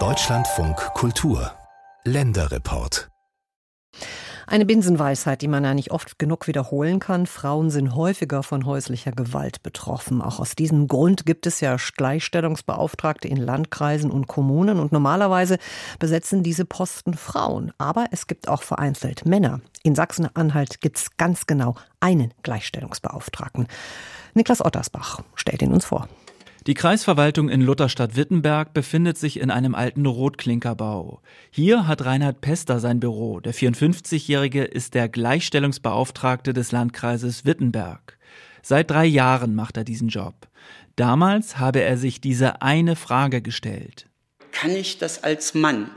Deutschlandfunk Kultur Länderreport eine Binsenweisheit, die man ja nicht oft genug wiederholen kann. Frauen sind häufiger von häuslicher Gewalt betroffen. Auch aus diesem Grund gibt es ja Gleichstellungsbeauftragte in Landkreisen und Kommunen und normalerweise besetzen diese Posten Frauen. Aber es gibt auch vereinzelt Männer. In Sachsen-Anhalt gibt es ganz genau einen Gleichstellungsbeauftragten. Niklas Ottersbach stellt ihn uns vor. Die Kreisverwaltung in Lutherstadt-Wittenberg befindet sich in einem alten Rotklinkerbau. Hier hat Reinhard Pester sein Büro. Der 54-Jährige ist der Gleichstellungsbeauftragte des Landkreises Wittenberg. Seit drei Jahren macht er diesen Job. Damals habe er sich diese eine Frage gestellt. Kann ich das als Mann?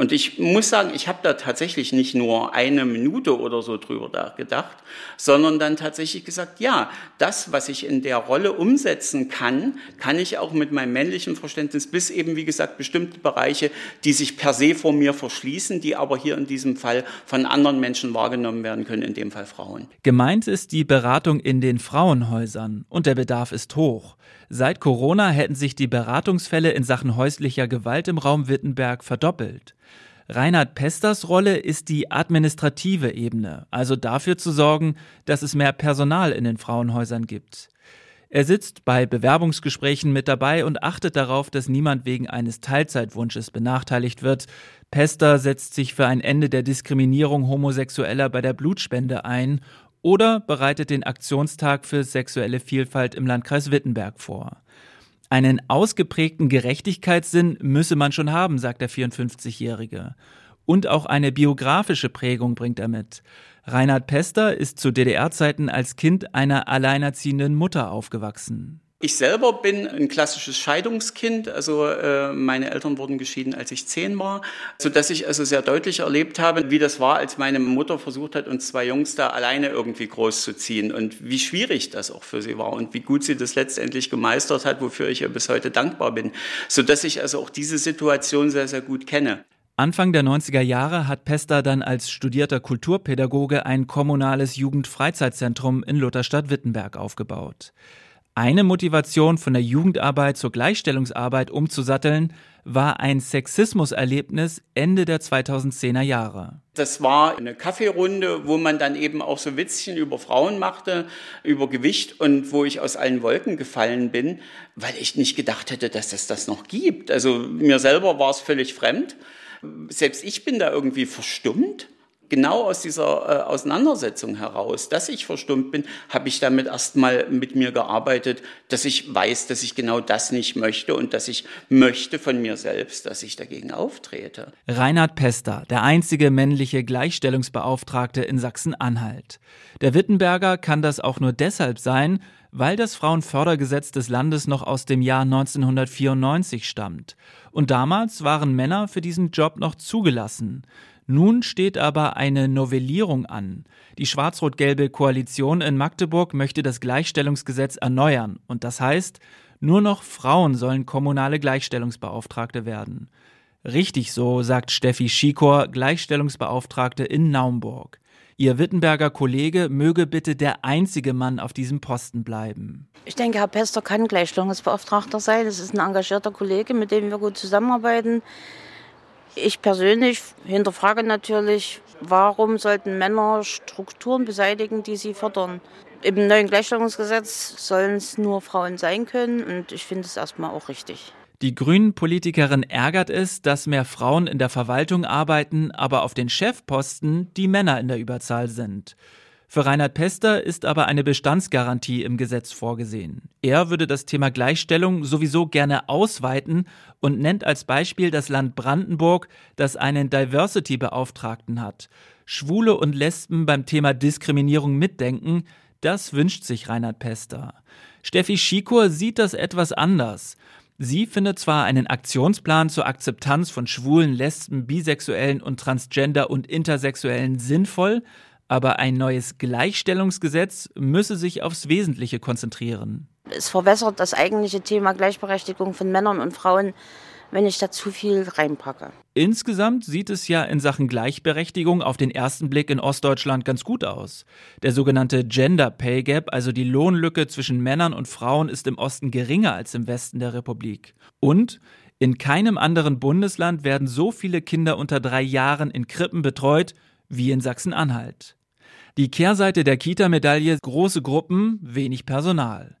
Und ich muss sagen, ich habe da tatsächlich nicht nur eine Minute oder so drüber gedacht, sondern dann tatsächlich gesagt, ja, das, was ich in der Rolle umsetzen kann, kann ich auch mit meinem männlichen Verständnis bis eben, wie gesagt, bestimmte Bereiche, die sich per se vor mir verschließen, die aber hier in diesem Fall von anderen Menschen wahrgenommen werden können, in dem Fall Frauen. Gemeint ist die Beratung in den Frauenhäusern und der Bedarf ist hoch. Seit Corona hätten sich die Beratungsfälle in Sachen häuslicher Gewalt im Raum Wittenberg verdoppelt. Reinhard Pesters Rolle ist die administrative Ebene, also dafür zu sorgen, dass es mehr Personal in den Frauenhäusern gibt. Er sitzt bei Bewerbungsgesprächen mit dabei und achtet darauf, dass niemand wegen eines Teilzeitwunsches benachteiligt wird. Pester setzt sich für ein Ende der Diskriminierung Homosexueller bei der Blutspende ein oder bereitet den Aktionstag für sexuelle Vielfalt im Landkreis Wittenberg vor. Einen ausgeprägten Gerechtigkeitssinn müsse man schon haben, sagt der 54-Jährige. Und auch eine biografische Prägung bringt er mit. Reinhard Pester ist zu DDR-Zeiten als Kind einer alleinerziehenden Mutter aufgewachsen. Ich selber bin ein klassisches Scheidungskind, also äh, meine Eltern wurden geschieden, als ich zehn war, so dass ich also sehr deutlich erlebt habe, wie das war, als meine Mutter versucht hat, uns zwei Jungs da alleine irgendwie großzuziehen und wie schwierig das auch für sie war und wie gut sie das letztendlich gemeistert hat, wofür ich ihr bis heute dankbar bin, so dass ich also auch diese Situation sehr sehr gut kenne. Anfang der 90er Jahre hat Pester dann als studierter Kulturpädagoge ein kommunales Jugendfreizeitzentrum in Lutherstadt-Wittenberg aufgebaut. Eine Motivation von der Jugendarbeit zur Gleichstellungsarbeit umzusatteln, war ein Sexismuserlebnis Ende der 2010er Jahre. Das war eine Kaffeerunde, wo man dann eben auch so Witzchen über Frauen machte, über Gewicht und wo ich aus allen Wolken gefallen bin, weil ich nicht gedacht hätte, dass es das noch gibt. Also mir selber war es völlig fremd. Selbst ich bin da irgendwie verstummt genau aus dieser äh, Auseinandersetzung heraus, dass ich verstummt bin, habe ich damit erstmal mit mir gearbeitet, dass ich weiß, dass ich genau das nicht möchte und dass ich möchte von mir selbst, dass ich dagegen auftrete. Reinhard Pester, der einzige männliche Gleichstellungsbeauftragte in Sachsen-Anhalt. Der Wittenberger kann das auch nur deshalb sein, weil das Frauenfördergesetz des Landes noch aus dem Jahr 1994 stammt. Und damals waren Männer für diesen Job noch zugelassen. Nun steht aber eine Novellierung an. Die schwarz-rot-gelbe Koalition in Magdeburg möchte das Gleichstellungsgesetz erneuern. Und das heißt, nur noch Frauen sollen kommunale Gleichstellungsbeauftragte werden. Richtig so, sagt Steffi Schikor, Gleichstellungsbeauftragte in Naumburg. Ihr Wittenberger Kollege möge bitte der einzige Mann auf diesem Posten bleiben. Ich denke, Herr Pester kann Gleichstellungsbeauftragter sein. Das ist ein engagierter Kollege, mit dem wir gut zusammenarbeiten. Ich persönlich hinterfrage natürlich, warum sollten Männer Strukturen beseitigen, die sie fördern? Im neuen Gleichstellungsgesetz sollen es nur Frauen sein können und ich finde es erstmal auch richtig. Die Grünen-Politikerin ärgert es, dass mehr Frauen in der Verwaltung arbeiten, aber auf den Chefposten die Männer in der Überzahl sind. Für Reinhard Pester ist aber eine Bestandsgarantie im Gesetz vorgesehen. Er würde das Thema Gleichstellung sowieso gerne ausweiten und nennt als Beispiel das Land Brandenburg, das einen Diversity-Beauftragten hat. Schwule und Lesben beim Thema Diskriminierung mitdenken, das wünscht sich Reinhard Pester. Steffi Schikor sieht das etwas anders. Sie findet zwar einen Aktionsplan zur Akzeptanz von Schwulen, Lesben, Bisexuellen und Transgender und Intersexuellen sinnvoll, aber ein neues Gleichstellungsgesetz müsse sich aufs Wesentliche konzentrieren. Es verwässert das eigentliche Thema Gleichberechtigung von Männern und Frauen wenn ich da zu viel reinpacke. Insgesamt sieht es ja in Sachen Gleichberechtigung auf den ersten Blick in Ostdeutschland ganz gut aus. Der sogenannte Gender Pay Gap, also die Lohnlücke zwischen Männern und Frauen, ist im Osten geringer als im Westen der Republik. Und in keinem anderen Bundesland werden so viele Kinder unter drei Jahren in Krippen betreut wie in Sachsen-Anhalt. Die Kehrseite der Kita-Medaille große Gruppen, wenig Personal.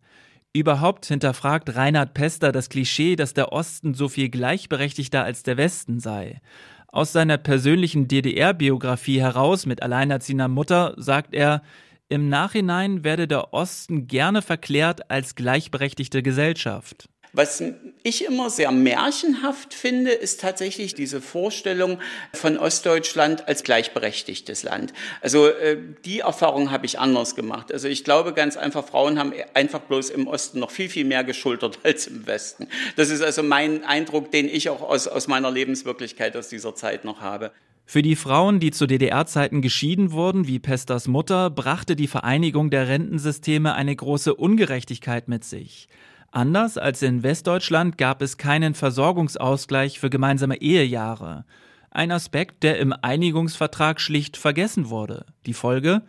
Überhaupt hinterfragt Reinhard Pester das Klischee, dass der Osten so viel gleichberechtigter als der Westen sei. Aus seiner persönlichen DDR-Biografie heraus mit alleinerziehender Mutter sagt er, im Nachhinein werde der Osten gerne verklärt als gleichberechtigte Gesellschaft. Was ich immer sehr märchenhaft finde, ist tatsächlich diese Vorstellung von Ostdeutschland als gleichberechtigtes Land. Also äh, die Erfahrung habe ich anders gemacht. Also ich glaube ganz einfach, Frauen haben einfach bloß im Osten noch viel, viel mehr geschultert als im Westen. Das ist also mein Eindruck, den ich auch aus, aus meiner Lebenswirklichkeit aus dieser Zeit noch habe. Für die Frauen, die zu DDR-Zeiten geschieden wurden, wie Pesters Mutter, brachte die Vereinigung der Rentensysteme eine große Ungerechtigkeit mit sich. Anders als in Westdeutschland gab es keinen Versorgungsausgleich für gemeinsame Ehejahre. Ein Aspekt, der im Einigungsvertrag schlicht vergessen wurde. Die Folge?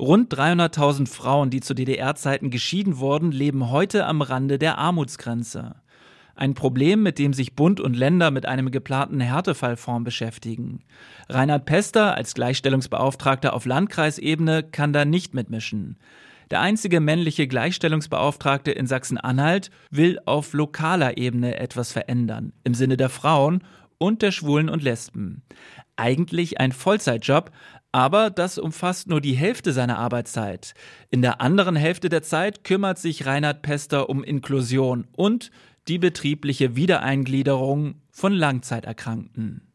Rund 300.000 Frauen, die zu DDR-Zeiten geschieden wurden, leben heute am Rande der Armutsgrenze. Ein Problem, mit dem sich Bund und Länder mit einem geplanten Härtefallform beschäftigen. Reinhard Pester als Gleichstellungsbeauftragter auf Landkreisebene kann da nicht mitmischen. Der einzige männliche Gleichstellungsbeauftragte in Sachsen-Anhalt will auf lokaler Ebene etwas verändern, im Sinne der Frauen und der Schwulen und Lesben. Eigentlich ein Vollzeitjob, aber das umfasst nur die Hälfte seiner Arbeitszeit. In der anderen Hälfte der Zeit kümmert sich Reinhard Pester um Inklusion und die betriebliche Wiedereingliederung von Langzeiterkrankten.